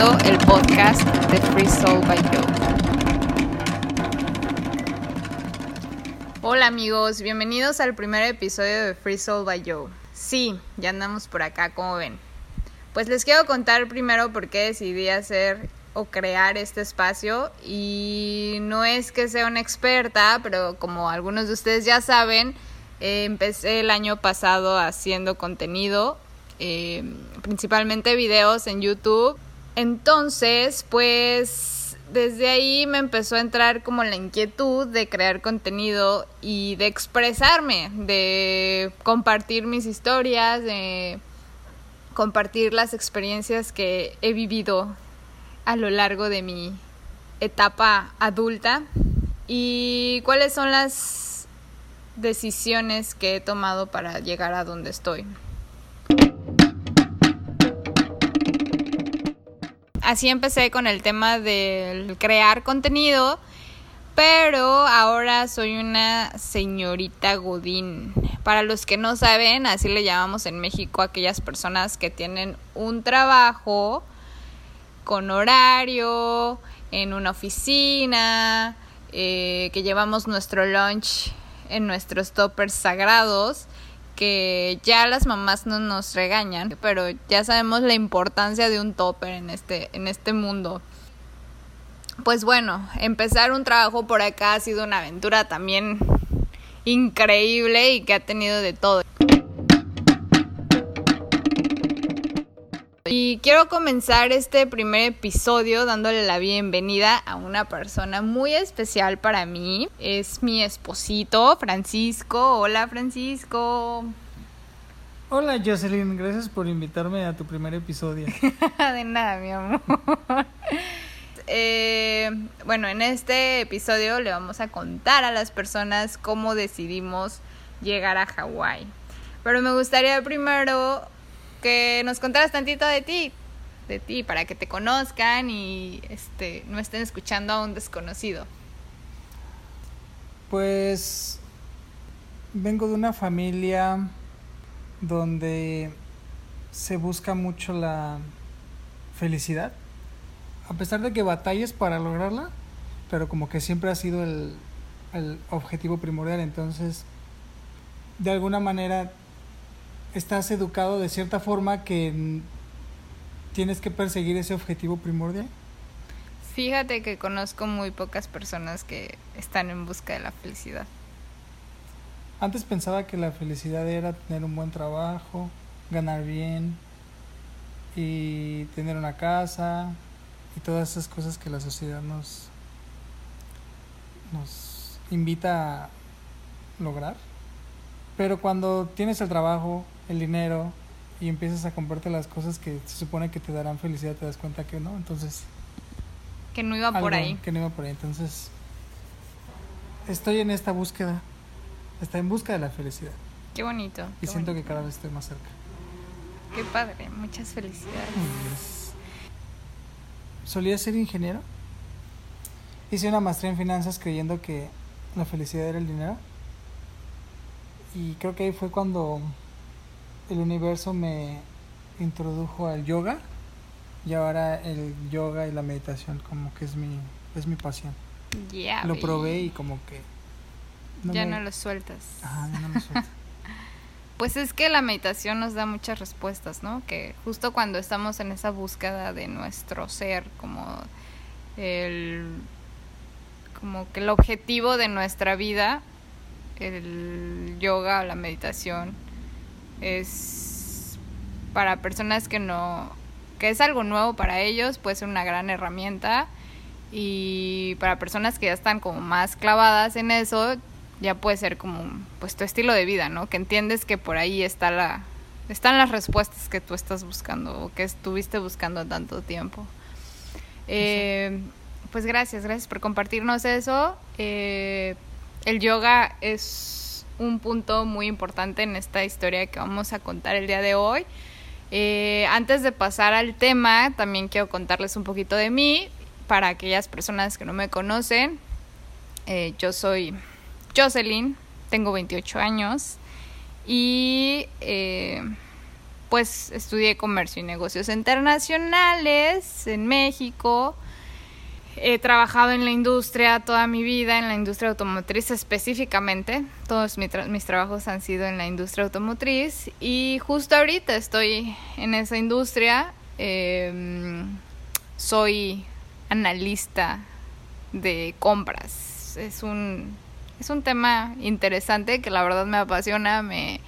el podcast de Free Soul by Joe. Hola amigos, bienvenidos al primer episodio de Free Soul by Joe. Sí, ya andamos por acá, como ven. Pues les quiero contar primero por qué decidí hacer o crear este espacio y no es que sea una experta, pero como algunos de ustedes ya saben, eh, empecé el año pasado haciendo contenido, eh, principalmente videos en YouTube. Entonces, pues desde ahí me empezó a entrar como la inquietud de crear contenido y de expresarme, de compartir mis historias, de compartir las experiencias que he vivido a lo largo de mi etapa adulta y cuáles son las decisiones que he tomado para llegar a donde estoy. Así empecé con el tema del crear contenido, pero ahora soy una señorita Godín. Para los que no saben, así le llamamos en México a aquellas personas que tienen un trabajo con horario, en una oficina, eh, que llevamos nuestro lunch en nuestros toppers sagrados, que ya las mamás no nos regañan, pero ya sabemos la importancia de un topper en este, en este mundo. Pues bueno, empezar un trabajo por acá ha sido una aventura también increíble y que ha tenido de todo. Y quiero comenzar este primer episodio dándole la bienvenida a una persona muy especial para mí. Es mi esposito, Francisco. Hola, Francisco. Hola, Jocelyn. Gracias por invitarme a tu primer episodio. De nada, mi amor. Eh, bueno, en este episodio le vamos a contar a las personas cómo decidimos llegar a Hawái. Pero me gustaría primero que nos contaras tantito de ti, de ti, para que te conozcan y este, no estén escuchando a un desconocido. Pues vengo de una familia donde se busca mucho la felicidad, a pesar de que batalles para lograrla, pero como que siempre ha sido el, el objetivo primordial, entonces de alguna manera estás educado de cierta forma que tienes que perseguir ese objetivo primordial? Fíjate que conozco muy pocas personas que están en busca de la felicidad. Antes pensaba que la felicidad era tener un buen trabajo, ganar bien y tener una casa y todas esas cosas que la sociedad nos nos invita a lograr. Pero cuando tienes el trabajo, el dinero y empiezas a comprarte las cosas que se supone que te darán felicidad, te das cuenta que no, entonces... Que no iba por ahí. Que no iba por ahí, entonces... Estoy en esta búsqueda, está en busca de la felicidad. Qué bonito. Y siento que cada vez estoy más cerca. Qué padre, muchas felicidades. Solía ser ingeniero. Hice una maestría en finanzas creyendo que la felicidad era el dinero. Y creo que ahí fue cuando el universo me introdujo al yoga y ahora el yoga y la meditación como que es mi es mi pasión. lo probé y como que ya no lo sueltas. Ajá, ya no lo suelto. pues es que la meditación nos da muchas respuestas, ¿no? Que justo cuando estamos en esa búsqueda de nuestro ser, como el como que el objetivo de nuestra vida, el yoga o la meditación es para personas que no que es algo nuevo para ellos, puede ser una gran herramienta y para personas que ya están como más clavadas en eso, ya puede ser como pues tu estilo de vida, ¿no? Que entiendes que por ahí está la están las respuestas que tú estás buscando o que estuviste buscando tanto tiempo. Eh, pues gracias, gracias por compartirnos eso. Eh, el yoga es un punto muy importante en esta historia que vamos a contar el día de hoy. Eh, antes de pasar al tema, también quiero contarles un poquito de mí para aquellas personas que no me conocen. Eh, yo soy Jocelyn, tengo 28 años y eh, pues estudié comercio y negocios internacionales en México. He trabajado en la industria toda mi vida, en la industria automotriz específicamente. Todos mis trabajos han sido en la industria automotriz y justo ahorita estoy en esa industria. Em, soy analista de compras. Es un, es un tema interesante que la verdad me apasiona, me,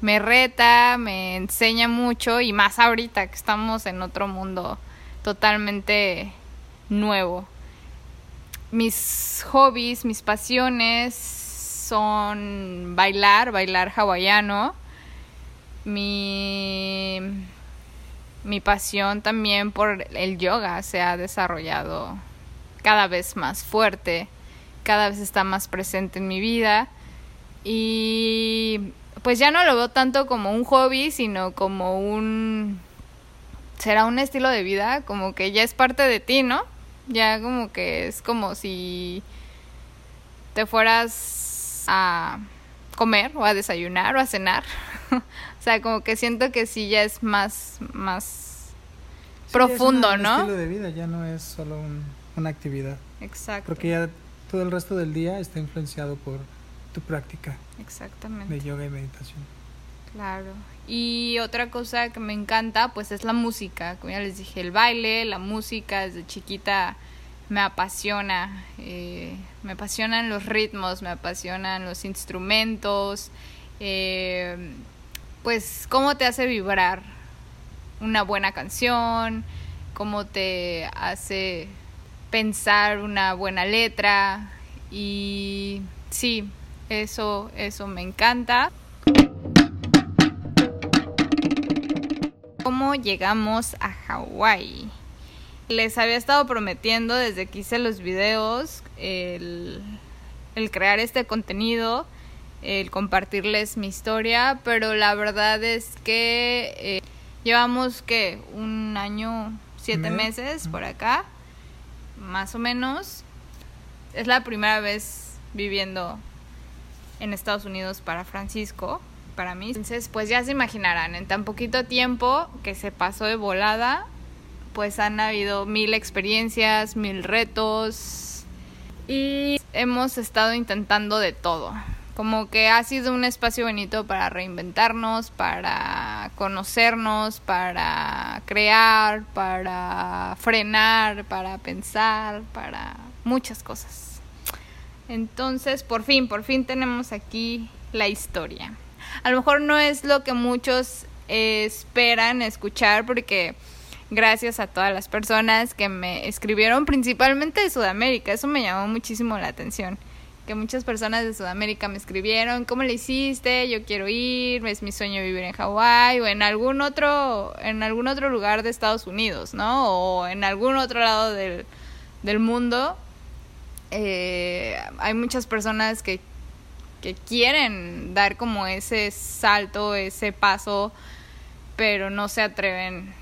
me reta, me enseña mucho y más ahorita que estamos en otro mundo totalmente nuevo. Mis hobbies, mis pasiones son bailar, bailar hawaiano. Mi, mi pasión también por el yoga se ha desarrollado cada vez más fuerte, cada vez está más presente en mi vida y pues ya no lo veo tanto como un hobby, sino como un será un estilo de vida, como que ya es parte de ti, ¿no? Ya como que es como si te fueras a comer o a desayunar o a cenar. o sea, como que siento que sí ya es más más profundo, es un estilo de vida, ya no es solo una actividad. Exacto. Porque ya todo el resto del día está influenciado por tu práctica. Exactamente. De yoga y meditación. Claro. Y otra cosa que me encanta, pues es la música. Como ya les dije, el baile, la música, desde chiquita me apasiona. Eh, me apasionan los ritmos, me apasionan los instrumentos. Eh, pues cómo te hace vibrar una buena canción, cómo te hace pensar una buena letra. Y sí, eso, eso me encanta. ¿Cómo llegamos a Hawái? Les había estado prometiendo desde que hice los videos el, crear este contenido, el compartirles mi historia, pero la verdad es que eh, llevamos que un año, siete meses por acá, más o menos. Es la primera vez viviendo en Estados Unidos para Francisco, Entonces, pues ya se imaginarán, en tan poquito tiempo que se pasó de volada, pues han habido mil experiencias, mil retos y hemos estado intentando de todo. Como que ha sido un espacio bonito para reinventarnos, para conocernos, para crear, para frenar, para pensar, para muchas cosas. Entonces, por fin, por fin tenemos aquí la historia. A lo mejor no es lo que muchos esperan escuchar porque gracias a todas las personas que me escribieron principalmente de Sudamérica, eso me llamó muchísimo la atención. Que muchas personas de Sudamérica me escribieron, ¿cómo le hiciste? Yo quiero ir, es mi sueño vivir en Hawái o en algún otro en algún otro lugar de Estados Unidos, ¿no? O en algún otro lado del, del mundo eh, hay muchas personas que, que quieren dar como ese salto, ese paso, pero no se atreven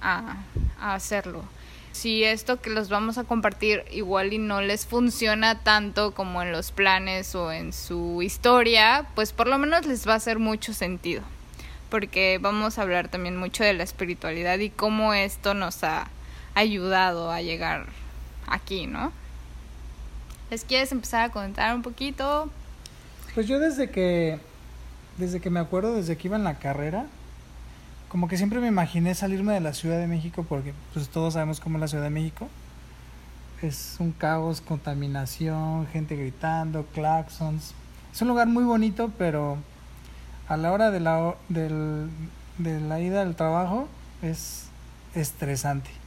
a, a hacerlo. Si esto que los vamos a compartir igual y no les funciona tanto como en los planes o en su historia, pues por lo menos les va a hacer mucho sentido. Porque vamos a hablar también mucho de la espiritualidad y cómo esto nos ha ayudado a llegar aquí, ¿no? ¿Les quieres empezar a contar un poquito? Pues yo desde que, desde que me acuerdo, desde que iba en la carrera, como que siempre me imaginé salirme de la Ciudad de México porque pues todos sabemos cómo es la Ciudad de México. Es un caos, contaminación, gente gritando, claxons. Es un lugar muy bonito, pero a la hora de la, de la ida al trabajo es estresante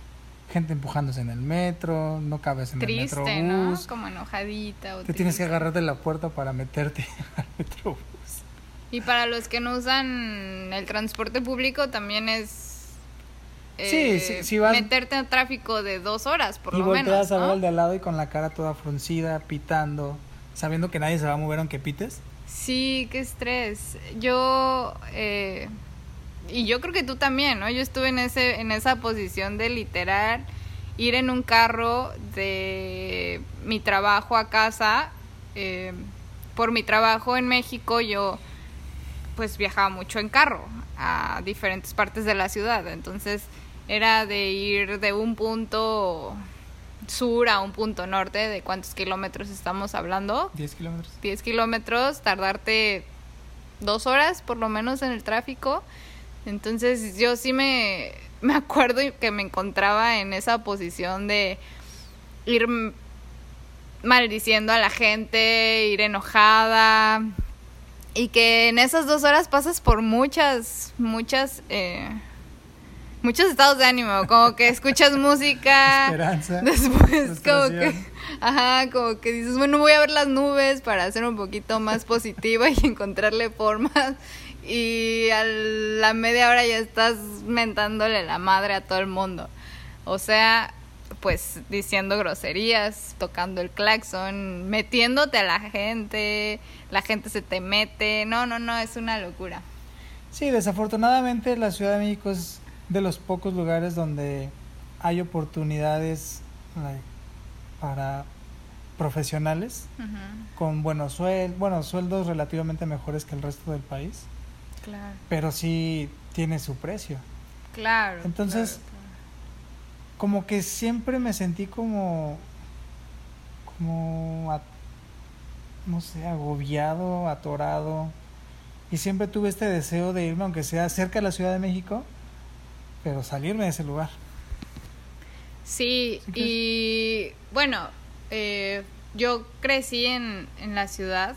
gente empujándose en el metro, no cabes en el metro ¿no? Como enojadita. te tienes que agarrar de la puerta para meterte al metrobús. Y para los que no usan el transporte público también es... sí, sí, sí vas... Meterte en tráfico de dos horas, por lo menos. Y volteas a ver al de al lado y con la cara toda fruncida, pitando, sabiendo que nadie se va a mover aunque pites. Sí, qué estrés. Yo... Eh y yo creo que tú también, ¿no? Yo estuve en, ese, en esa posición de literal ir en un carro de mi trabajo a casa. Eh, por mi trabajo en México yo pues viajaba mucho en carro. a diferentes partes de la ciudad. Entonces era de ir de un punto sur a un punto norte, de cuántos kilómetros estamos hablando. 10 kilómetros. 10 kilómetros, tardarte dos horas por lo menos en el tráfico. Entonces yo sí me, me acuerdo que me encontraba en esa posición de ir maldiciendo a la gente, ir enojada. Y que en esas dos horas pasas por muchas, muchas, eh, muchos estados de ánimo. Como que escuchas música. Esperanza. Después, como que. Ajá, como que dices, bueno, voy a ver las nubes para ser un poquito más positiva y encontrarle formas. Y a la media hora ya estás mentándole la madre a todo el mundo. O sea, pues diciendo groserías, tocando el claxon, metiéndote a la gente, la gente se te mete. No, no, no, es una locura. Sí, desafortunadamente la Ciudad de México es de los pocos lugares donde hay oportunidades para profesionales con buenos sueldos, bueno, sueldos relativamente mejores que el resto del país, Claro. pero sí tiene su precio. Claro. Entonces, claro, Como que siempre me sentí como como a- no sé, agobiado, atorado y siempre tuve este deseo de irme aunque sea cerca de la Ciudad de México, pero salirme de ese lugar. Sí, y bueno, eh, yo crecí en, en la ciudad,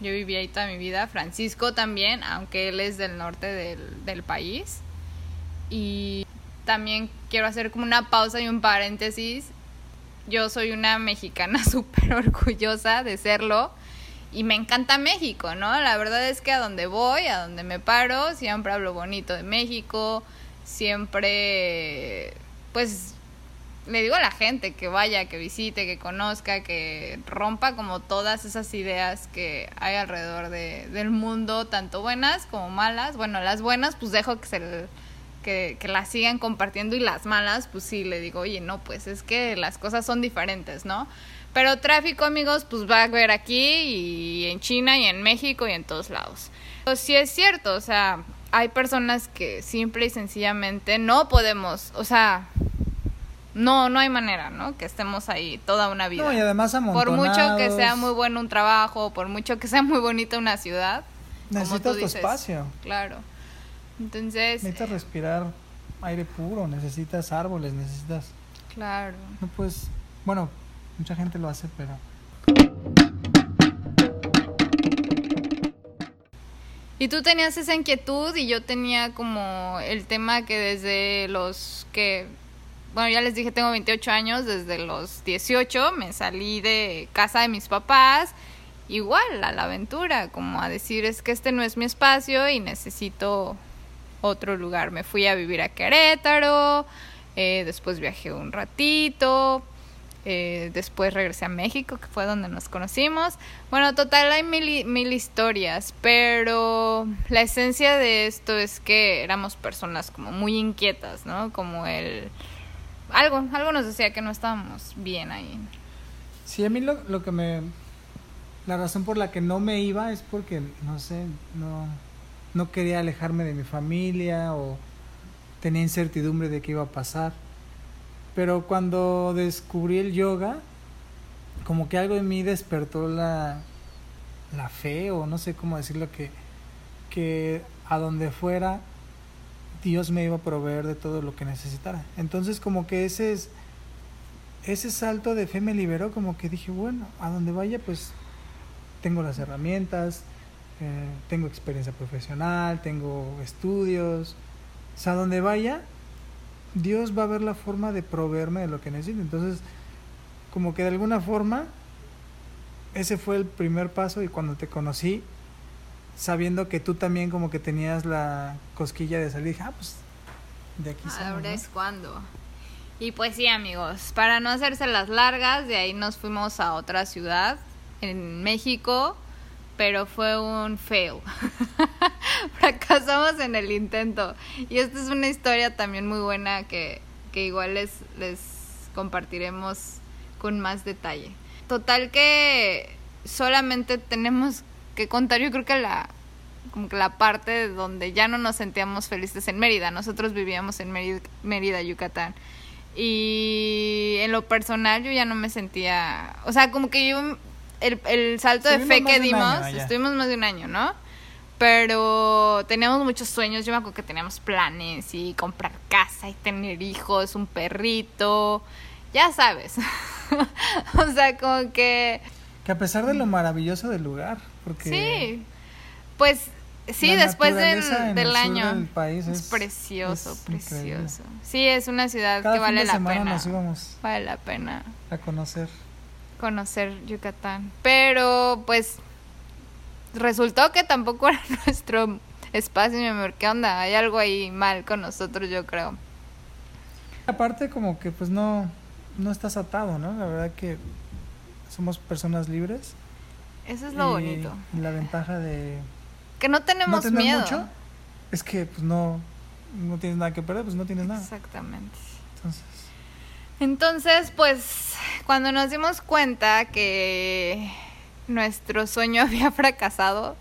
yo viví ahí toda mi vida, Francisco también, aunque él es del norte del, del país. Y también quiero hacer como una pausa y un paréntesis. Yo soy una mexicana súper orgullosa de serlo y me encanta México, ¿no? La verdad es que a donde voy, a donde me paro, siempre hablo bonito de México, siempre, pues, le digo a la gente que vaya, que visite, que conozca, que rompa como todas esas ideas que hay alrededor de, del mundo, tanto buenas como malas. Bueno, las buenas, pues dejo que se que, que las sigan compartiendo y las malas, pues sí, le digo, oye, no, pues es que las cosas son diferentes, ¿no? Pero tráfico, amigos, pues va a haber aquí y en China y en México y en todos lados. Pues sí es cierto, o sea, hay personas que simple y sencillamente no podemos, o sea, no, no hay manera, ¿no? Que estemos ahí toda una vida. No, y además por mucho que amontonados, sea muy bueno un trabajo, por mucho que sea muy bonita una ciudad, como necesitas tu espacio, claro. Entonces, necesitas respirar aire puro, necesitas árboles, necesitas claro. no puedes, bueno, mucha gente lo hace, pero Y tú tenías esa inquietud y yo tenía como el tema que desde los que, bueno, ya les dije, tengo 28 años, desde los 18 me salí de casa de mis papás, igual a la aventura, como a decir, es que este no es mi espacio y necesito otro lugar. Me fui a vivir a Querétaro, eh, después viajé un ratito, eh, después regresé a México, que fue donde nos conocimos. Bueno, total, hay mil, mil historias, pero la esencia de esto es que éramos personas como muy inquietas, ¿no? Como el... Algo, algo nos decía que no estábamos bien ahí. Sí, a mí lo, lo que me... La razón por la que no me iba es porque, no sé, no, no quería alejarme de mi familia o tenía incertidumbre de qué iba a pasar. Pero cuando descubrí el yoga, como que algo en mí despertó la, la fe o no sé cómo decirlo, que, que a donde fuera Dios me iba a proveer de todo lo que necesitara. Entonces como que ese es ese salto de fe me liberó, como que dije, bueno, a donde vaya, pues tengo las herramientas, eh, tengo experiencia profesional, tengo estudios. O sea, a donde vaya, Dios va a ver la forma de proveerme de lo que necesito. Entonces, como que de alguna forma, ese fue el primer paso y cuando te conocí, sabiendo que tú también como que tenías la cosquilla de salir, dije, ah, pues de aquí somos, Ahora ¿no? es cuando. Y pues sí, amigos, para no hacerse las largas, de ahí nos fuimos a otra ciudad en México, pero fue un fail. Fracasamos en el intento. Y esta es una historia también muy buena que, que igual les, les compartiremos con más detalle. Total que solamente tenemos que contar, yo creo que la, como que la parte donde ya no nos sentíamos felices en Mérida. Nosotros vivíamos en Mérida, Mérida, Yucatán. Y en lo personal yo ya no me sentía, o sea, como que yo, el, el salto de fe que dimos, estuvimos más de un año, ¿no? Pero teníamos muchos sueños, yo me acuerdo que teníamos planes y comprar casa y tener hijos, un perrito, ya sabes. o sea, como que... Que a pesar de lo maravilloso del lugar, porque... Sí, pues sí, después del año. es, precioso, precioso. Sí, es una ciudad que vale la pena. Vale la pena. A conocer. Conocer Yucatán. Pero pues resultó que tampoco era nuestro espacio, mi amor. ¿Qué onda? Hay algo ahí mal con nosotros, yo creo. Aparte como que pues no, no estás atado, ¿no? La verdad que somos personas libres. Eso es lo bonito. La ventaja de... Que no tenemos miedo. Mucho, es que pues no, no tienes nada que perder, pues no tienes nada. Exactamente. Entonces... Entonces, pues, cuando nos dimos cuenta que nuestro sueño había fracasado,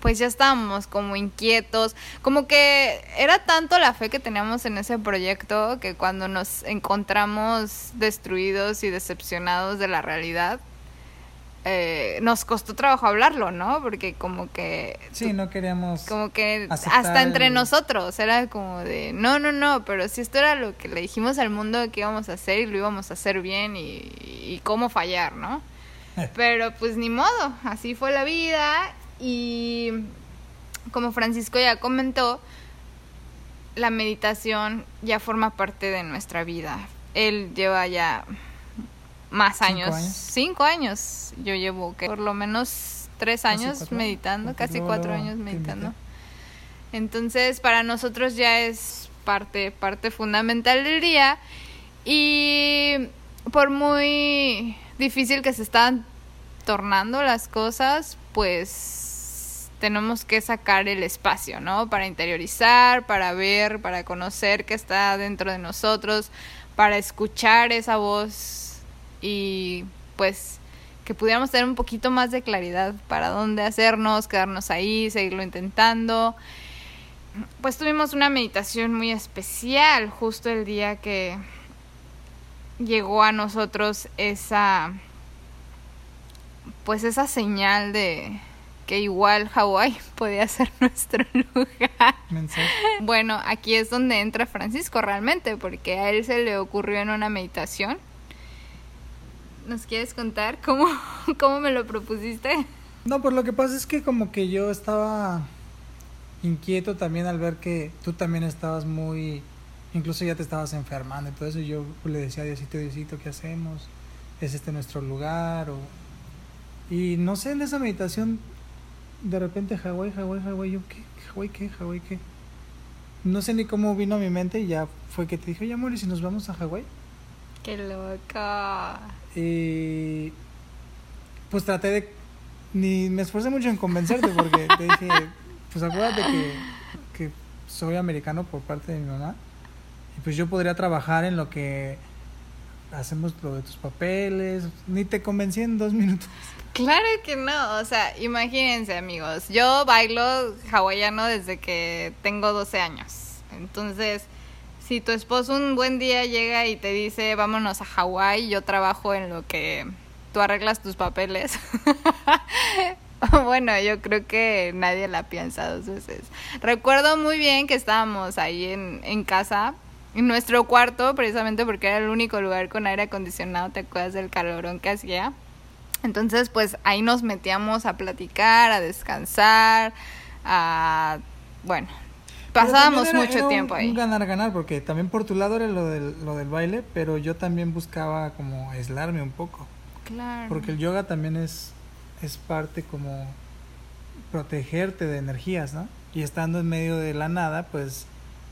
pues ya estábamos como inquietos, como que era tanto la fe que teníamos en ese proyecto que cuando nos encontramos destruidos y decepcionados de la realidad, eh, nos costó trabajo hablarlo, ¿no? Porque como que... Sí, no queríamos... Como que hasta entre nosotros era como de, no, no, no, pero si esto era lo que le dijimos al mundo que íbamos a hacer y lo íbamos a hacer bien y, y cómo fallar, ¿no? Pero pues ni modo, así fue la vida y como Francisco ya comentó, la meditación ya forma parte de nuestra vida. Él lleva ya más años, cinco años. Yo llevo que por lo menos tres años meditando, casi cuatro años meditando. Entonces para nosotros ya es parte, parte fundamental del día y por muy difícil que se están tornando las cosas, pues tenemos que sacar el espacio, ¿no? Para interiorizar, para ver, para conocer qué está dentro de nosotros, para escuchar esa voz y pues que pudiéramos tener un poquito más de claridad para dónde hacernos, quedarnos ahí, seguirlo intentando. Pues tuvimos una meditación muy especial justo el día que llegó a nosotros esa pues esa señal de que igual Hawái podía ser nuestro lugar. Bueno, aquí es donde entra Francisco realmente, porque a él se le ocurrió en una meditación. ¿Nos quieres contar cómo, cómo me lo propusiste? No, pues lo que pasa es que como que yo estaba inquieto también al ver que tú también estabas muy incluso ya te estabas enfermando y todo eso, yo le decía a Diosito, Diosito, ¿qué hacemos? ¿Es este nuestro lugar? O... Y no sé, en esa meditación, de repente Hawái, Hawái, Hawái, yo, ¿qué? ¿Hawái qué? ¿Hawái qué? No sé ni cómo vino a mi mente y ya fue que te dije, oye amor, ¿y si nos vamos a Hawái? ¡Qué loca! Y pues traté de, ni me esforcé mucho en convencerte porque te dije, pues acuérdate que, que soy americano por parte de mi mamá pues yo podría trabajar en lo que hacemos lo de tus papeles. Ni te convencí en dos minutos. Claro que no, o sea, imagínense amigos, yo bailo hawaiano desde que tengo 12 años. Entonces, si tu esposo un buen día llega y te dice vámonos a Hawái, yo trabajo en lo que tú arreglas tus papeles. bueno, yo creo que nadie la piensa dos veces. Recuerdo muy bien que estábamos ahí en, en casa en nuestro cuarto, precisamente porque era el único lugar con aire acondicionado, te acuerdas del calorón que hacía. Entonces, pues ahí nos metíamos a platicar, a descansar, a... Bueno, pasábamos mucho tiempo ahí. Un ganar, ganar, porque también por tu lado era lo del, lo del baile, pero yo también buscaba como aislarme un poco. Claro. Porque el yoga también es, es parte como protegerte de energías, ¿no? Y estando en medio de la nada, pues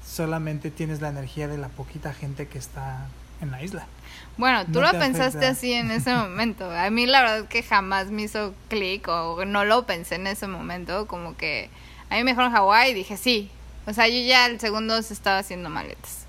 solamente tienes la energía de la poquita gente que está en la isla. Bueno, tú lo pensaste así en ese momento. A mí la verdad que jamás me hizo clic o no lo pensé en ese momento. Como que a mí me dijeron Hawái y dije sí. O sea, yo ya el segundo se estaba haciendo maletas.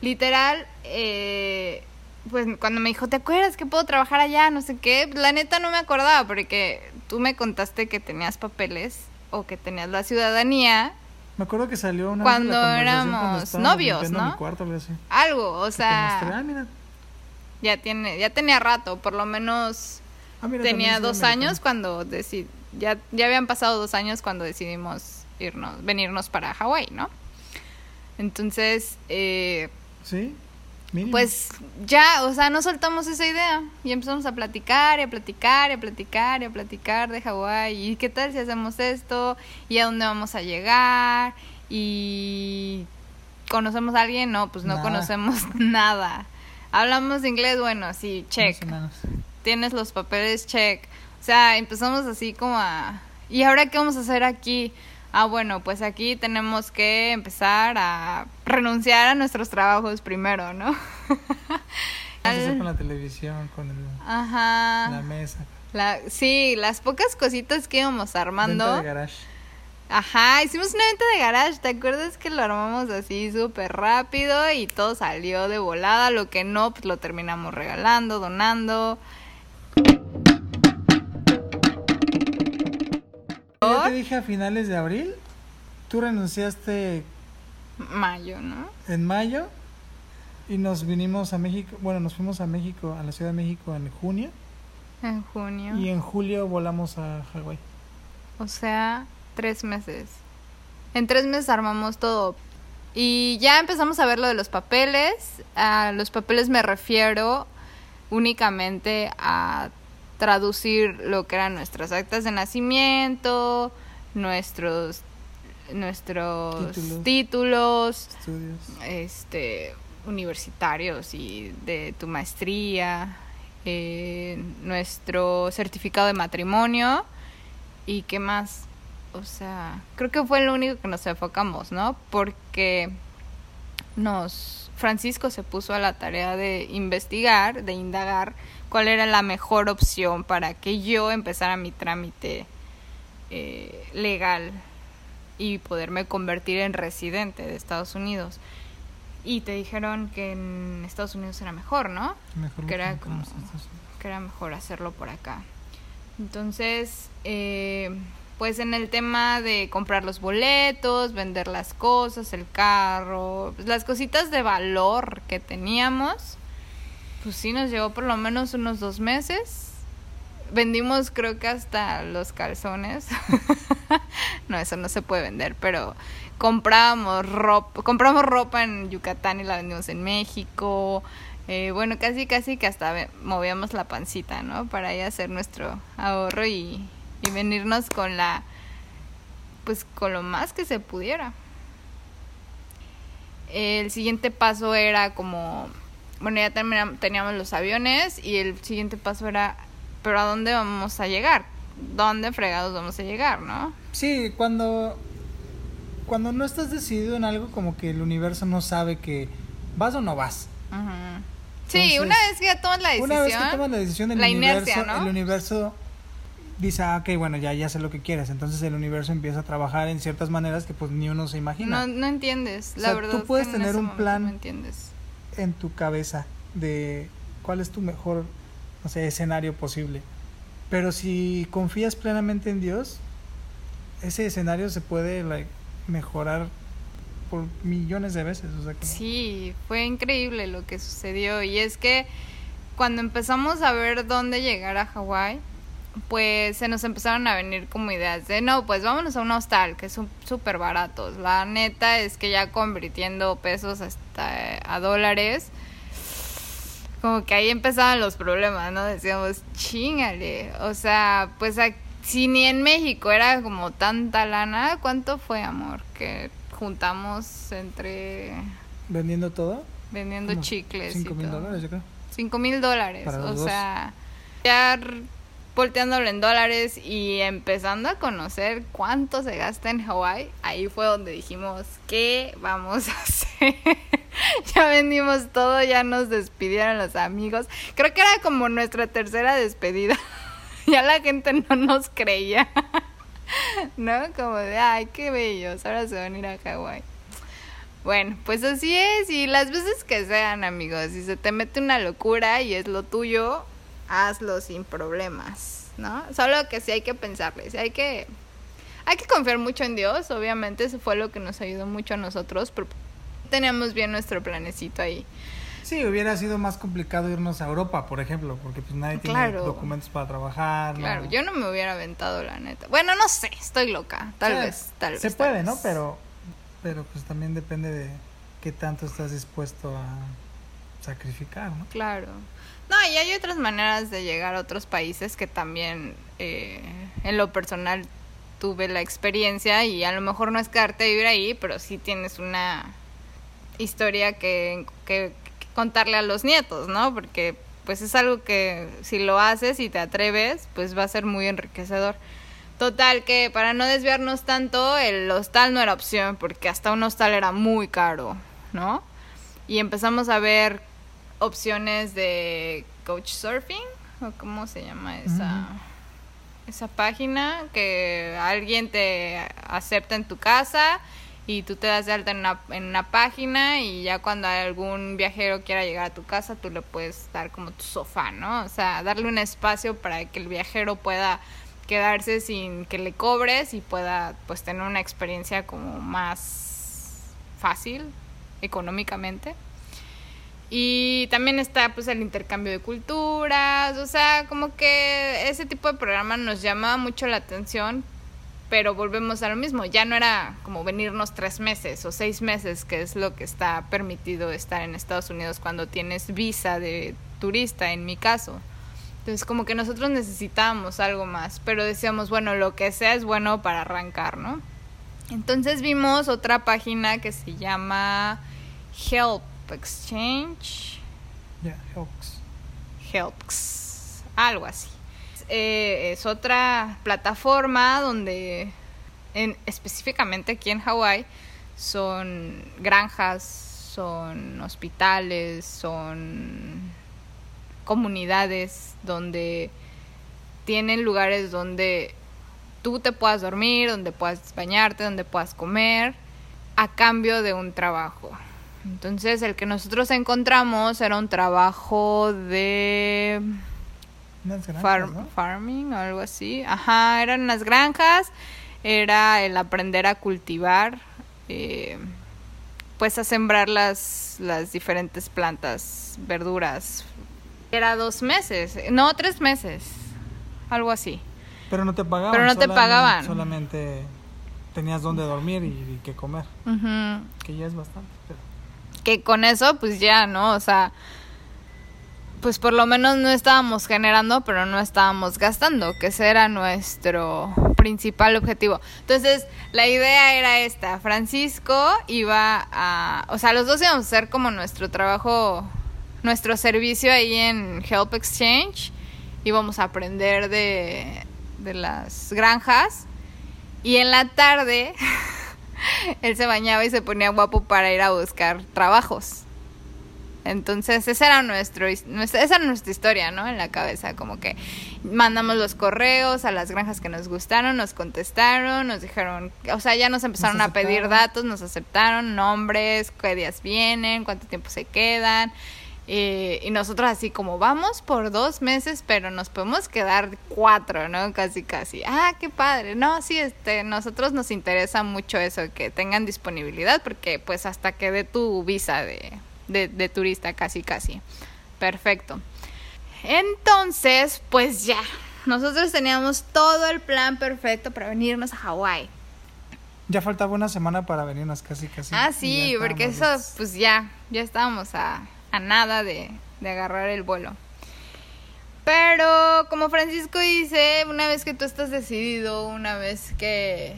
Literal, eh, pues cuando me dijo, ¿te acuerdas que puedo trabajar allá? No sé qué. La neta no me acordaba porque tú me contaste que tenías papeles o que tenías la ciudadanía. Me acuerdo que salió una Cuando éramos cuando novios, ¿no? mi cuarto, algo así. Algo, o mostré, ah, sea, mira. ya tiene, ya tenía rato, por lo menos Ah, mira, tenía dos años cuando decidí, ya, ya habían pasado dos años cuando decidimos irnos, venirnos para Hawái, ¿no? Entonces, eh, Sí, mínimo. pues ya, o sea, no soltamos esa idea y empezamos a platicar y a platicar y a platicar y a platicar de Hawái y qué tal si hacemos esto y a dónde vamos a llegar y conocemos a alguien, no, pues no Nada. conocemos nada. Hablamos inglés, bueno, sí, check. Tienes los papeles, check. O sea, empezamos así como a... ¿Y ahora qué vamos a hacer aquí? Ah, bueno, pues aquí tenemos que empezar a renunciar a nuestros trabajos primero, ¿no? Vamos a hacer con la televisión, con el- Ajá. la mesa. La- sí, las pocas cositas que íbamos armando. Venta de garage. Ajá, hicimos una venta de garage. ¿Te acuerdas que lo armamos así súper rápido y todo salió de volada? Lo que no, pues lo terminamos regalando, donando. Yo te dije a finales de abril, tú renunciaste Mayo, ¿no? en mayo y nos vinimos a México, bueno, nos fuimos a México, a la Ciudad de México en junio En junio. y en julio volamos a Hawái. O sea, tres meses. En tres meses armamos todo. Y ya empezamos a ver lo de los papeles. A los papeles me refiero únicamente a traducir lo que eran nuestras actas de nacimiento, nuestros nuestros Títulos. este universitarios y de tu maestría, eh, nuestro certificado de matrimonio y qué más. O sea, creo que fue lo único que nos enfocamos, ¿no? Porque nos Francisco se puso a la tarea de investigar, de indagar cuál era la mejor opción para que yo empezara mi trámite eh, legal y poderme convertir en residente de Estados Unidos. Y te dijeron que en Estados Unidos era mejor, ¿no? Mejor Que era como- que era mejor hacerlo por acá. Entonces, eh, pues en el tema de comprar los boletos, vender las cosas, el carro, pues las cositas de valor que teníamos, pues sí nos llevó por lo menos unos dos meses. Vendimos creo que hasta los calzones. no, eso no se puede vender, pero comprábamos ropa, compramos ropa en Yucatán y la vendimos en México. Eh, bueno, casi casi que hasta movíamos la pancita, ¿no? Para ahí hacer nuestro ahorro y, y venirnos con la, pues con lo más que se pudiera. El siguiente paso era como, bueno, ya teníamos los aviones y el siguiente paso era, pero ¿a dónde vamos a llegar? ¿Dónde fregados vamos a llegar, no? Sí, cuando cuando no estás decidido en algo como que el universo no sabe que vas o no vas. Sí, Entonces, una vez que ya tomas la decisión. Una vez que tomas la decisión, el la universo, inercia, ¿no? el universo dice, ah, ok, bueno, ya, ya sé lo que quieres. Entonces el universo empieza a trabajar en ciertas maneras que pues ni uno se imagina. No, no entiendes, O la sea, verdad. tú puedes en tener un plan. No entiendes. En tu cabeza de cuál es tu mejor, no sé, escenario posible. Pero si confías plenamente en Dios, ese escenario se puede mejorar por millones de veces. Sí, fue increíble lo que sucedió. Y es que cuando empezamos a ver dónde llegar a Hawái, pues se nos empezaron a venir como ideas de, no, pues vámonos a un hostal, que son súper baratos. La neta es que ya convirtiendo pesos hasta a dólares, como que ahí empezaban los problemas, ¿no? Decíamos, chingale. O sea, pues si ni en México era como tanta lana, ¿cuánto fue, amor? Que juntamos entre vendiendo todo. vendiendo chicles. Cinco y mil todo. dólares, yo creo. Cinco mil dólares. Para O sea, ya volteándolo en dólares y empezando a conocer cuánto se gasta en Hawái, ahí fue donde dijimos, ¿qué vamos a hacer? ya vendimos todo, ya nos despidieron los amigos. Creo que era como nuestra tercera despedida. ya la gente no nos creía. ¿No? Como de, ay, qué bellos, ahora se van a ir a Hawái. Bueno, pues así es, y las veces que sean, amigos, si se te mete una locura y es lo tuyo, hazlo sin problemas, ¿no? Solo que sí hay que pensarle, sí hay que... hay que confiar mucho en Dios, obviamente, eso fue lo que nos ayudó mucho a nosotros, pero teníamos bien nuestro planecito ahí. Sí, hubiera sido más complicado irnos a Europa, por ejemplo, porque pues nadie tiene documentos para trabajar. Claro, yo no me hubiera aventado, la neta. Bueno, no sé, estoy loca, tal vez, tal vez. Se puede, ¿no? Pero, pero pues también depende de qué tanto estás dispuesto a sacrificar, ¿no? Claro. No, y hay otras maneras de llegar a otros países que también, eh, en lo personal, tuve la experiencia y a lo mejor no es quedarte a vivir ahí, pero sí tienes una historia que, que, contarle a los nietos, ¿no? Porque pues es algo que si lo haces y te atreves, pues va a ser muy enriquecedor. Total que para no desviarnos tanto, el hostal no era opción, porque hasta un hostal era muy caro, ¿no? Y empezamos a ver opciones de coach surfing, o cómo se llama esa, esa página, que alguien te acepta en tu casa y tú te das de alta en una, en una página y ya cuando algún viajero quiera llegar a tu casa, tú le puedes dar como tu sofá, ¿no? O sea, darle un espacio para que el viajero pueda quedarse sin que le cobres y pueda pues tener una experiencia como más fácil económicamente. Y también está pues el intercambio de culturas, o sea, como que ese tipo de programa nos llama mucho la atención pero volvemos a lo mismo, ya no era como venirnos tres meses o seis meses, que es lo que está permitido estar en Estados Unidos cuando tienes visa de turista, en mi caso. Entonces como que nosotros necesitábamos algo más, pero decíamos, bueno, lo que sea es bueno para arrancar, ¿no? Entonces vimos otra página que se llama Help Exchange. Yeah, Helps. Helps, algo así. Eh, es otra plataforma donde en, específicamente aquí en Hawái son granjas, son hospitales, son comunidades donde tienen lugares donde tú te puedas dormir, donde puedas bañarte, donde puedas comer, a cambio de un trabajo. Entonces el que nosotros encontramos era un trabajo de farming o algo así. Ajá, eran las granjas, era el aprender a cultivar, eh, pues a sembrar las, las diferentes plantas, verduras. Era dos meses, no, tres meses, algo así. Pero no te pagaban. Pero no te pagaban. Solamente tenías donde dormir y, que comer. Que ya es bastante. Con eso, pues ya, ¿no? O sea, pues por lo menos no estábamos generando, pero no estábamos gastando, que ese era nuestro principal objetivo. Entonces, la idea era esta, Francisco iba a, o sea, los dos íbamos a hacer como nuestro trabajo, nuestro servicio ahí en Help Exchange, íbamos a aprender de, de las granjas y en la tarde él se bañaba y se ponía guapo para ir a buscar trabajos. Entonces, esa era, nuestro, nuestra, esa era nuestra historia, ¿no? En la cabeza, como que mandamos los correos a las granjas que nos gustaron, nos contestaron, nos dijeron, o sea, ya nos empezaron a pedir datos, nos aceptaron, nombres, qué días vienen, cuánto tiempo se quedan. Eh, y nosotros así como vamos por dos meses, pero nos podemos quedar cuatro, ¿no? Casi, casi. Ah, qué padre. No, sí, este, nosotros nos interesa mucho eso, que tengan disponibilidad, porque pues hasta que dé tu visa de de, turista, casi, casi. Perfecto. Entonces, pues ya, nosotros teníamos todo el plan perfecto para venirnos a Hawái. Ya faltaba una semana para venirnos casi, casi. Ah, sí, porque eso, pues ya, ya estábamos a, a nada de, de agarrar el vuelo. Pero como Francisco dice, una vez que tú estás decidido, una vez que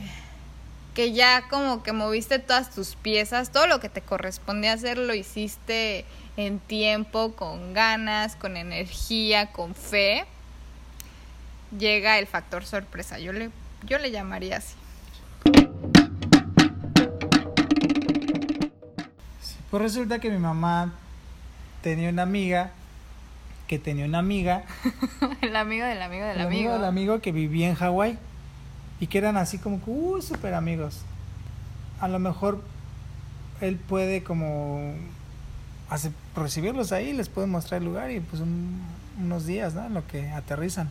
que ya como que moviste todas tus piezas, todo lo que te corresponde hacer lo hiciste en tiempo, con ganas, con energía, con fe, llega el factor sorpresa. Yo le, yo le llamaría así. pues resulta que mi mamá tenía una amiga que tenía una amiga. el amigo del amigo del el amigo. amigo del amigo que vivía en Hawái y que eran así como, uh, súper amigos. A lo mejor él puede como hace, recibirlos ahí, les puede mostrar el lugar y pues unos días, ¿no? En lo que aterrizan.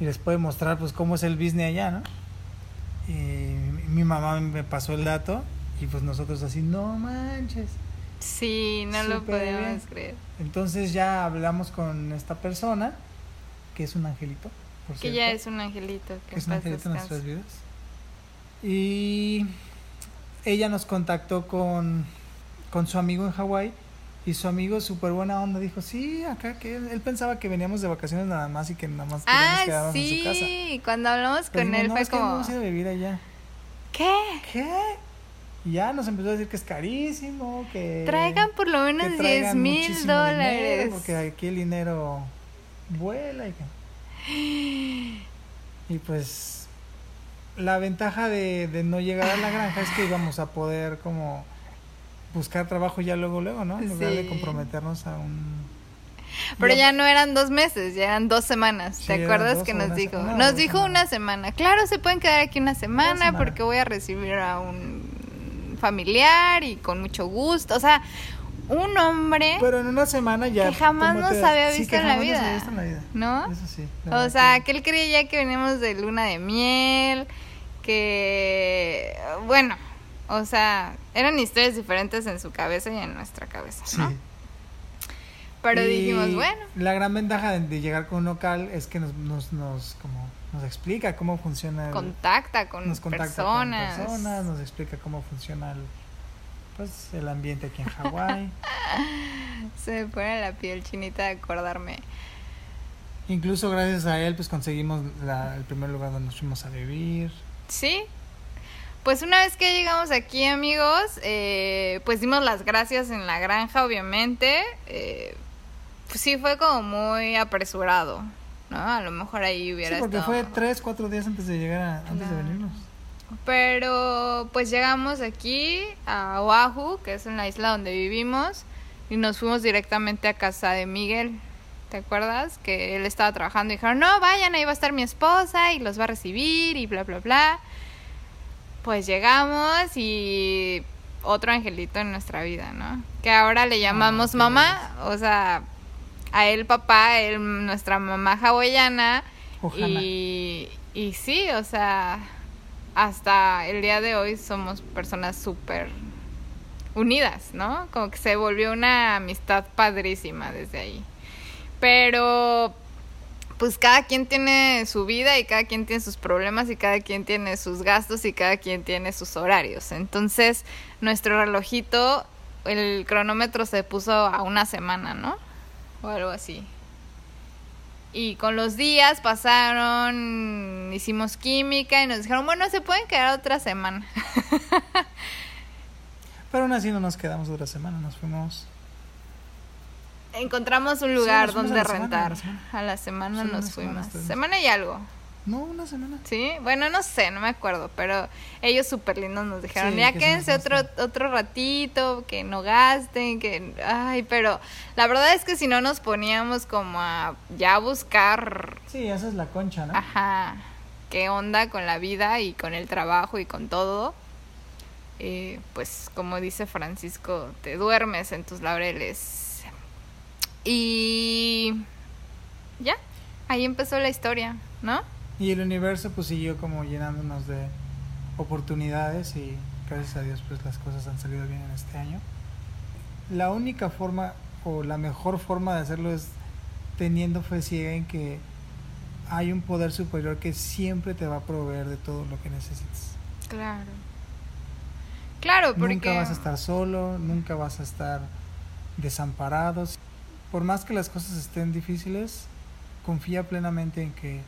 Y les puede mostrar pues cómo es el business allá, ¿no? Y mi mamá me pasó el dato y pues nosotros así, no manches. Sí, no lo podíamos bien. creer. Entonces ya hablamos con esta persona, que es un angelito, por Que cierto. ya es un angelito. Que que es un angelito en nuestras vidas. Y ella nos contactó con, con su amigo en Hawái y su amigo súper buena onda dijo, sí, acá que él, él pensaba que veníamos de vacaciones nada más y que nada más Ah, quedarnos en su casa. sí. Cuando hablamos Pero con dijimos, él no, fue es que como, vamos a ir a vivir allá. ¿qué? ¿Qué? Y ya nos empezó a decir que es carísimo, que... Traigan por lo menos 10 traigan mil dinero, dólares. porque aquí el dinero vuela y que... Y pues la ventaja de, de no llegar a la granja es que íbamos a poder como buscar trabajo ya luego luego, ¿no? En lugar de comprometernos a un... Pero ya no eran dos meses, ya eran dos semanas. ¿Te acuerdas que nos una dijo? nos dijo una semana. Claro, se pueden quedar aquí una semana, semana. porque voy a recibir a un familiar y con mucho gusto. O sea, un hombre, Pero en una semana ya... Que jamás ¿cómo nos había sí, visto que en la nos vida. había visto en la vida. ¿no? Eso sí. O sea, que- él creía que veníamos de luna de miel, que... Bueno, o sea, eran historias diferentes en su cabeza y en nuestra cabeza, Sí. Pero Y dijimos, bueno, La gran ventaja de, de llegar con un local es que nos, nos, nos, como, nos explica cómo funciona el, contacta con nos contacta personas. con personas, nos explica cómo funciona el, pues, el ambiente aquí en Hawái. Se me pone la piel chinita de acordarme. Incluso gracias a él pues conseguimos la- el primer lugar donde nos fuimos a vivir. Sí. Pues una vez que llegamos aquí, amigos, eh, pues dimos las gracias en la granja, obviamente. Eh, sí, fue como muy apresurado, ¿no? A lo mejor ahí hubiera Sí, porque estado fue mejor. tres, cuatro días antes de llegar, a- antes de venirnos. Pero pues llegamos aquí a Oahu, que es en la isla donde vivimos, y nos fuimos directamente a casa de Miguel. ¿Te acuerdas? Que él estaba trabajando y dijeron, no, vayan, ahí va a estar mi esposa y los va a recibir y bla, bla, bla. Pues llegamos y otro angelito en nuestra vida, ¿no? Que ahora le llamamos qué mamá, o sea, a él papá, él nuestra mamá hawaiana. Y, y sí, o sea, hasta el día de hoy somos personas súper unidas, ¿no? Como que se volvió una amistad padrísima desde ahí. Pero, pues cada quien tiene su vida y cada quien tiene sus problemas y cada quien tiene sus gastos y cada quien tiene sus horarios. Entonces, nuestro relojito, el cronómetro se puso a una semana, ¿no? O algo así. Y con los días pasaron, hicimos química y nos dijeron, bueno, se pueden quedar otra semana. Pero aún así no nos quedamos otra semana, nos fuimos... Encontramos un lugar donde a la semana, rentar. a la semana. A la semana Solo nos fuimos. Semana y algo. No, una semana. Sí, bueno, no sé, no me acuerdo, pero ellos súper lindos nos dijeron, Sí, ya que quédense otro, gasten". otro ratito, que no gasten, que... Ay, pero la verdad es que si no nos poníamos como a ya buscar, Sí, esa es la concha, ¿no? ajá, qué onda con la vida y con el trabajo y con todo, eh, pues como dice Francisco, te duermes en tus laureles. Y ya, ahí empezó la historia, ¿no? Y el universo pues siguió como llenándonos de oportunidades y gracias a Dios pues las cosas han salido bien en este año. La única forma o la mejor forma de hacerlo es teniendo fe ciega en que hay un poder superior que siempre te va a proveer de todo lo que necesites. Claro. Claro, porque... Nunca vas a estar solo, nunca vas a estar desamparado. Por más que las cosas estén difíciles, confía plenamente en que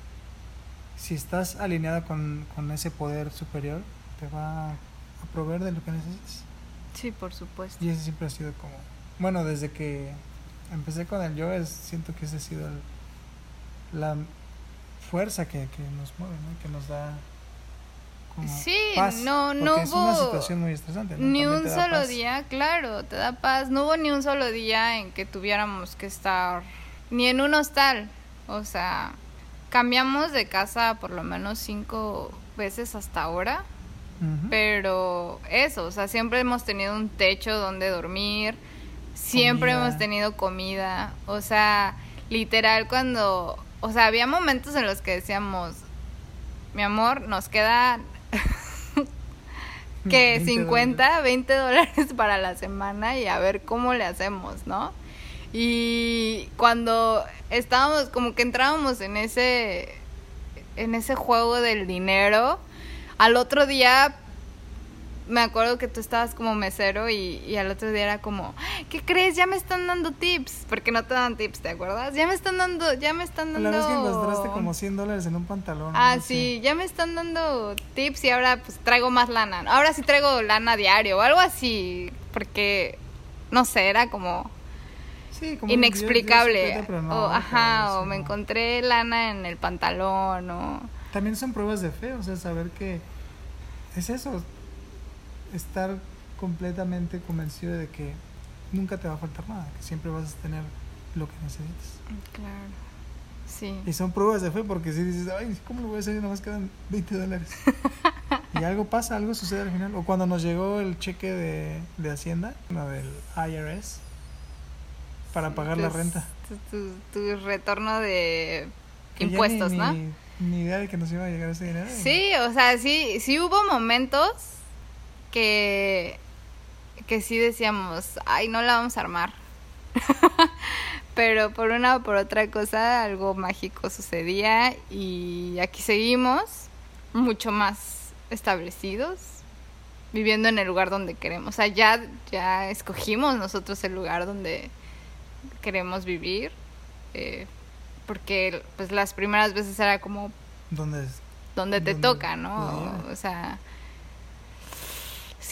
si estás alineado con, con ese poder superior, te va a proveer de lo que necesites. Sí, por supuesto. Y ese siempre ha sido como... Bueno, desde que empecé con el yoga, es- siento que esa ha sido el- la fuerza que, que nos mueve, ¿no? que nos da... Como Sí, paz, no- no es una hubo situación muy estresante. ¿no? Ni un solo paz. día, claro, te da paz. No hubo ni un solo día en que tuviéramos que estar ni en un hostal. O sea, cambiamos de casa por lo menos cinco veces hasta ahora. Pero eso, o sea, siempre hemos tenido un techo donde dormir, siempre Comida. hemos tenido comida, o sea, literal cuando, o sea, había momentos en los que decíamos, mi amor, nos queda que 50, 20 dólares para la semana y a ver cómo le hacemos, ¿no? Y cuando estábamos, como que entrábamos en ese, en ese juego del dinero, al otro día me acuerdo que tú estabas como mesero y, al otro día era como, ¿qué crees? Ya me están dando tips. Porque no te dan tips, ¿te acuerdas? Ya me están dando, ya me están dando... La vez que encontraste como 100 dólares en un pantalón. Ah, sí, ya me están dando tips y ahora pues traigo más lana. Ahora sí traigo lana diario o algo así. Porque, no sé, era como... Sí, como inexplicable. o, ajá, o me encontré lana en el pantalón o... También son pruebas de fe, o sea, saber que es eso, estar completamente convencido de que nunca te va a faltar nada, que siempre vas a tener lo que necesites. Claro. Sí. Y son pruebas de fe porque si dices, ay, ¿cómo lo voy a hacer? Nada más quedan 20 dólares. y algo pasa, algo sucede al final. O cuando nos llegó el cheque de, de Hacienda, no, del IRS, para pagar la renta. Tu, tu, retorno de impuestos, ni, ¿no? Ni, ni, idea de que nos iba a llegar ese dinero. Sí, o sea, sí, sí hubo momentos que, que sí decíamos, ay, no la vamos a armar. Pero por una o por otra cosa, algo mágico sucedía y aquí seguimos, mucho más establecidos, viviendo en el lugar donde queremos. O sea, ya, ya escogimos nosotros el lugar donde queremos vivir, eh, porque pues las primeras veces era como... ¿Dónde, donde te toca, ¿no? O sea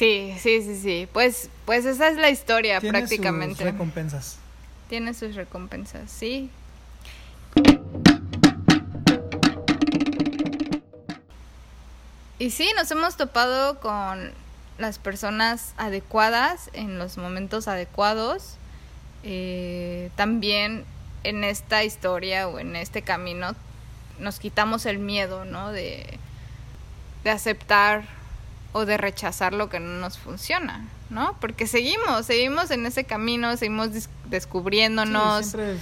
Sí, sí, sí, sí. Pues, pues esa es la historia Tiene prácticamente. Sus recompensas. Tiene sus recompensas, sí. Y sí, nos hemos topado con las personas adecuadas en los momentos adecuados. Eh, también en esta historia o en este camino nos quitamos el miedo, ¿no? De, de aceptar o de rechazar lo que no nos funciona, ¿no? Porque seguimos, seguimos en ese camino, seguimos descubriéndonos. Sí, siempre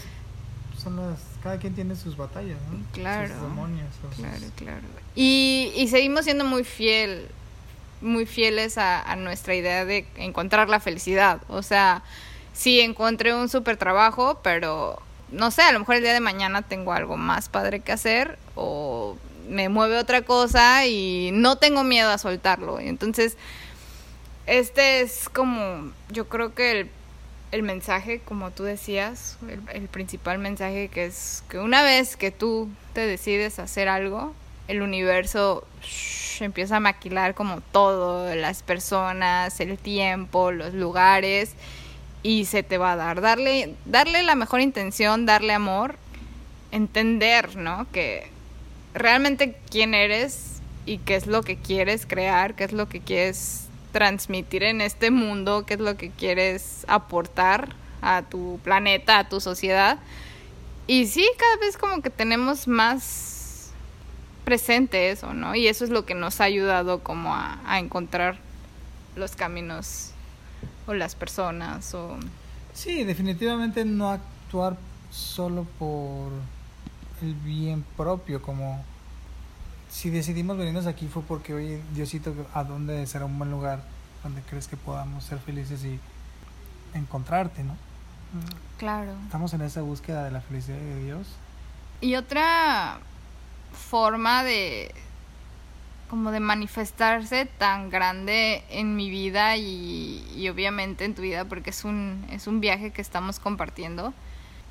son las, cada quien tiene sus batallas, ¿no? Claro. Sus demonios. Claro, claro. Y, y seguimos siendo muy fiel, muy fieles a, a nuestra idea de encontrar la felicidad. O sea, sí encontré un súper trabajo, pero no sé, a lo mejor el día de mañana tengo algo más padre que hacer o me mueve otra cosa y no tengo miedo a soltarlo. Entonces, este es como, yo creo que el, mensaje, como tú decías, el, principal mensaje que es que una vez que tú te decides hacer algo, el universo empieza a maquilar como todo, las personas, el tiempo, los lugares y se te va a dar. Darle, darle la mejor intención, darle amor, entender, ¿no? Que realmente quién eres y qué es lo que quieres crear, qué es lo que quieres transmitir en este mundo, qué es lo que quieres aportar a tu planeta, a tu sociedad. Y sí, cada vez como que tenemos más presente eso, ¿no? Y eso es lo que nos ha ayudado como a, a encontrar los caminos o las personas o... Sí, definitivamente no actuar solo por el bien propio, como si decidimos venirnos aquí fue porque, oye, Diosito, ¿a dónde será un buen lugar donde crees que podamos ser felices y encontrarte, no? Claro. Estamos en esa búsqueda de la felicidad de Dios. Y otra forma de como de manifestarse tan grande en mi vida y, y obviamente en tu vida porque es un, es un viaje que estamos compartiendo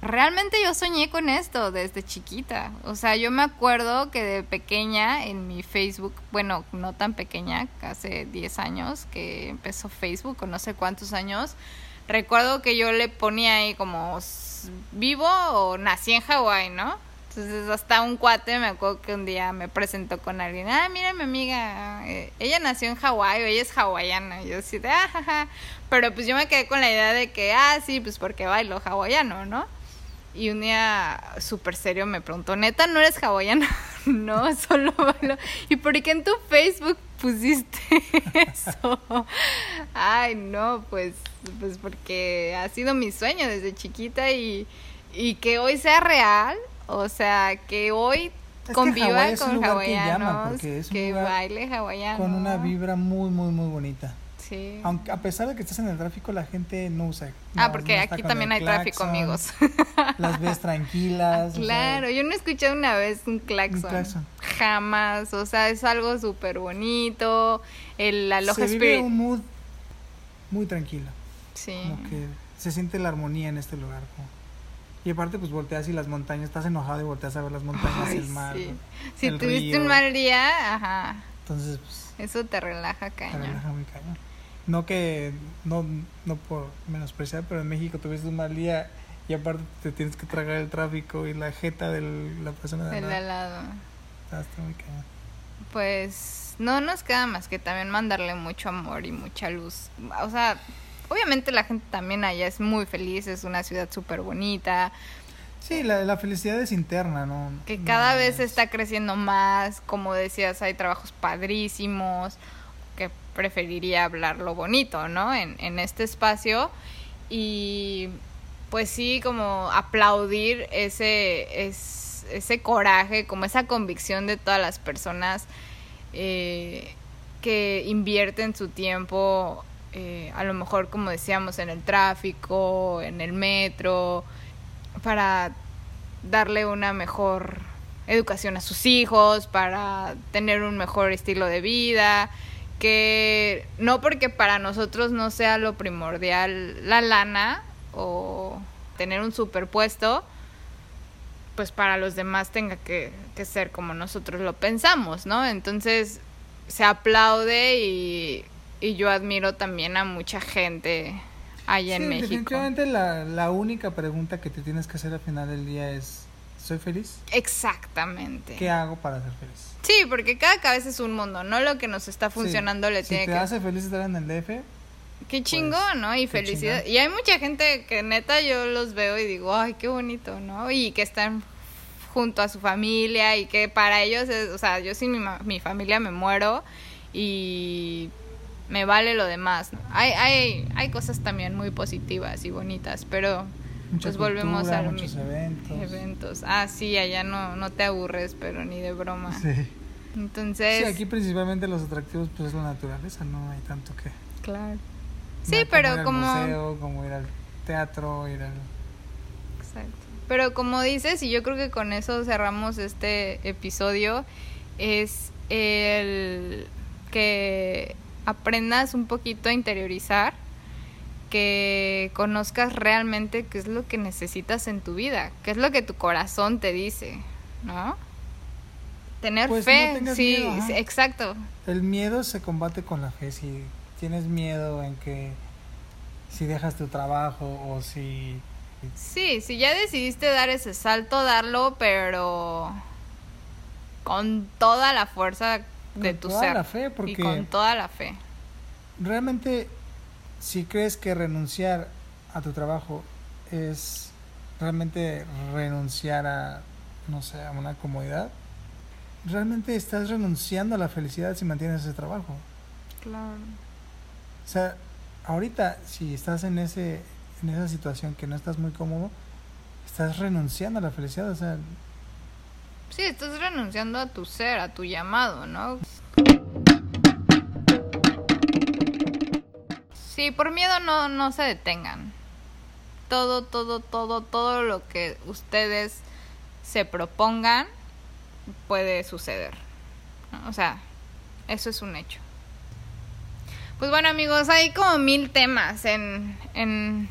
Realmente yo soñé con esto desde chiquita. O sea, yo me acuerdo que de pequeña en mi Facebook, bueno, no tan pequeña, hace 10 años que empezó Facebook o no sé cuántos años, recuerdo que yo le ponía ahí como vivo o nací en Hawái, ¿no? Entonces hasta un cuate me acuerdo que un día me presentó con alguien, ah, mira mi amiga, eh, ella nació en Hawái, ella es hawaiana, y yo así de, ah, jaja. pero pues yo me quedé con la idea de que, ah, sí, pues porque bailo hawaiano, ¿no? Y un día súper serio me preguntó, neta, ¿no eres hawaiana? no, solo bailo. ¿Y por qué en tu Facebook pusiste eso? Ay, no, pues, pues porque ha sido mi sueño desde chiquita y, y que hoy sea real, o sea, que hoy conviva con hawaianos, que, baile hawaiano. Con una vibra muy, muy, muy bonita. Sí. Aunque a pesar de que estás en el tráfico, la gente no usa. ah, porque aquí también hay tráfico, amigos. Las ves tranquilas. claro, yo no escuché una vez un claxon. un claxon. Jamás. O sea, es algo súper bonito. El Aloha se vive un mood muy tranquilo. Sí. Como que se siente la armonía en este lugar. Y aparte, pues volteas y las montañas, estás enojado y volteas a ver las montañas y el mar. Sí. Si tuviste un mal día, ajá. Entonces, pues. Eso te relaja cañón. Te relaja muy cañón. No que, no, no por menospreciar, pero en México tuviste un mal día y aparte te tienes que tragar el tráfico y la jeta de la persona de al lado. Está muy cañón. Pues no nos queda más que también mandarle mucho amor y mucha luz. O sea, obviamente la gente también allá es muy feliz, es una ciudad súper bonita. Sí, la, la, felicidad es interna, ¿no? Que cada vez está creciendo más, como decías, hay trabajos padrísimos que preferiría hablar lo bonito, ¿no? En, en este espacio. Y pues sí, como aplaudir ese, es, ese coraje, como esa convicción de todas las personas eh, que invierten su tiempo, eh, a lo mejor como decíamos, en el tráfico, en el metro, para darle una mejor educación a sus hijos, para tener un mejor estilo de vida que no porque para nosotros no sea lo primordial la lana o tener un superpuesto, pues para los demás tenga que, ser como nosotros lo pensamos, ¿no? Entonces se aplaude y, yo admiro también a mucha gente allá en México. Definitivamente la, la única pregunta que te tienes que hacer al final del día es ¿Soy feliz? Exactamente. ¿Qué hago para ser feliz? Sí, porque cada cabeza es un mundo, ¿no? Lo que nos está funcionando le tiene que... te hace feliz estar en el DF... Qué pues, chingón, ¿no? Y felicidad. Y hay mucha gente que neta yo los veo y digo, ay, qué bonito, ¿no? Y que están junto a su familia y que para ellos es, o sea, yo sin mi, mi familia me muero y me vale lo demás. Hay, hay, hay cosas también muy positivas y bonitas, pero pues volvemos a muchos eventos. eventos. Ah, sí, allá no, no te aburres, pero ni de broma. Sí. Entonces... Sí, aquí principalmente los atractivos pues es la naturaleza, no hay tanto que... Claro. Sí, pero como... Como ir al museo, como ir al teatro, ir al... Exacto. Pero como dices, y yo creo que con eso cerramos este episodio, es el que aprendas un poquito a interiorizar que conozcas realmente qué es lo que necesitas en tu vida, qué es lo que tu corazón te dice, ¿no? Tener pues fe, sí, exacto. El miedo se combate con la fe. Si tienes miedo en que si dejas tu trabajo o si... Sí, si ya decidiste dar ese salto, darlo, pero con toda la fuerza de tu ser. La fe porque y con toda la fe. Realmente si crees que renunciar a tu trabajo es realmente renunciar a, no sé, a una comodidad, realmente estás renunciando a la felicidad si mantienes ese trabajo. Claro. O sea, ahorita si estás en ese en esa situación que no estás muy cómodo, estás renunciando a la felicidad, o sea, Sí, estás renunciando a tu ser, a tu llamado, ¿no? Sí, por miedo no, no se detengan. Todo, todo, todo, todo lo que ustedes se propongan puede suceder. O sea, eso es un hecho. Pues bueno amigos, hay como mil temas en, en,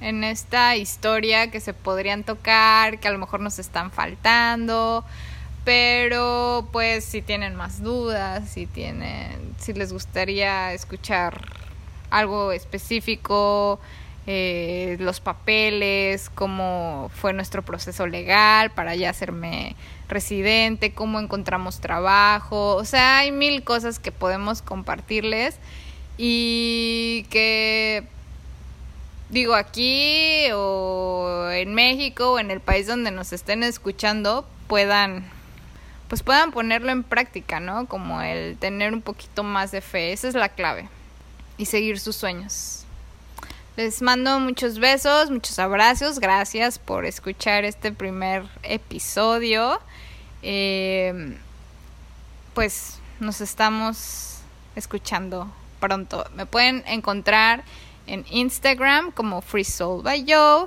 en esta historia que se podrían tocar, que a lo mejor nos están faltando, pero pues si tienen más dudas, si tienen, si les gustaría escuchar algo específico, eh, los papeles, cómo fue nuestro proceso legal para ya hacerme residente, cómo encontramos trabajo, o sea, hay mil cosas que podemos compartirles y que digo aquí o en México o en el país donde nos estén escuchando puedan pues puedan ponerlo en práctica, ¿no? Como el tener un poquito más de fe, esa es la clave y seguir sus sueños. Les mando muchos besos, muchos abrazos. Gracias por escuchar este primer episodio. Eh, pues nos estamos escuchando pronto. Me pueden encontrar en Instagram como Free Soul by Joe.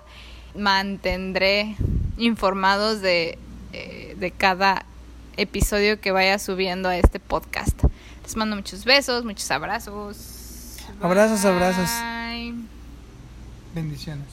Mantendré informados de, eh, de cada episodio que vaya subiendo a este podcast. Les mando muchos besos, muchos abrazos. Abrazos, abrazos. Bendiciones.